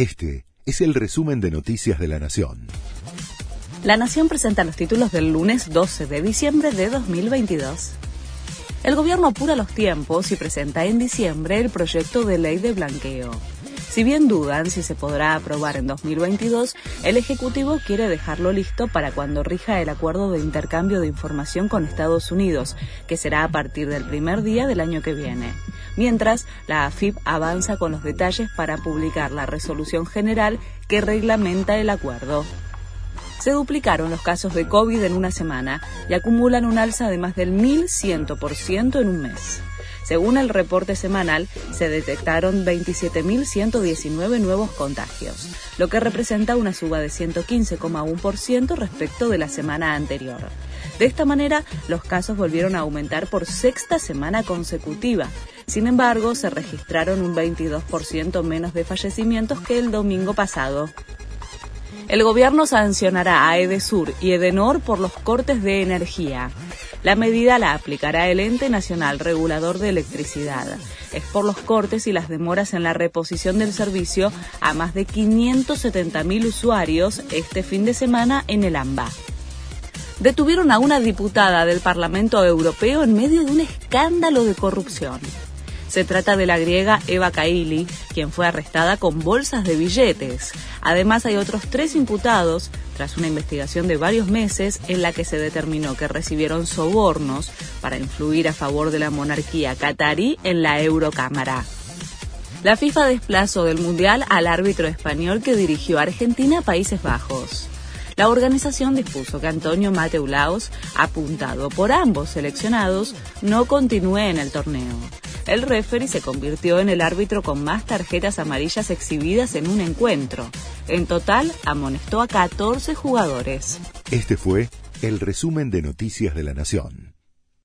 Este es el resumen de Noticias de la Nación. La Nación presenta los títulos del lunes 12 de diciembre de 2022. El gobierno apura los tiempos y presenta en diciembre el proyecto de ley de blanqueo. Si bien dudan si se podrá aprobar en 2022, el Ejecutivo quiere dejarlo listo para cuando rija el acuerdo de intercambio de información con Estados Unidos, que será a partir del primer día del año que viene. Mientras, la AFIP avanza con los detalles para publicar la resolución general que reglamenta el acuerdo se duplicaron los casos de COVID en una semana y acumulan un alza de más del 1.100% en un mes. Según el reporte semanal, se detectaron 27.119 nuevos contagios, lo que representa una suba de 115,1% respecto de la semana anterior. De esta manera, los casos volvieron a aumentar por sexta semana consecutiva. Sin embargo, se registraron un 22% menos de fallecimientos que el domingo pasado. El gobierno sancionará a Edesur y Edenor por los cortes de energía. La medida la aplicará el Ente Nacional Regulador de Electricidad. Es por los cortes y las demoras en la reposición del servicio a más de 570.000 usuarios este fin de semana en el AMBA. Detuvieron a una diputada del Parlamento Europeo en medio de un escándalo de corrupción. Se trata de la griega Eva Kaili, quien fue arrestada con bolsas de billetes. Además, hay otros tres imputados tras una investigación de varios meses en la que se determinó que recibieron sobornos para influir a favor de la monarquía catarí en la Eurocámara. La FIFA desplazó del Mundial al árbitro español que dirigió a Argentina a Países Bajos. La organización dispuso que Antonio Mateulaos, apuntado por ambos seleccionados, no continúe en el torneo el referee se convirtió en el árbitro con más tarjetas amarillas exhibidas en un encuentro. En total, amonestó a 14 jugadores. Este fue el resumen de Noticias de la Nación.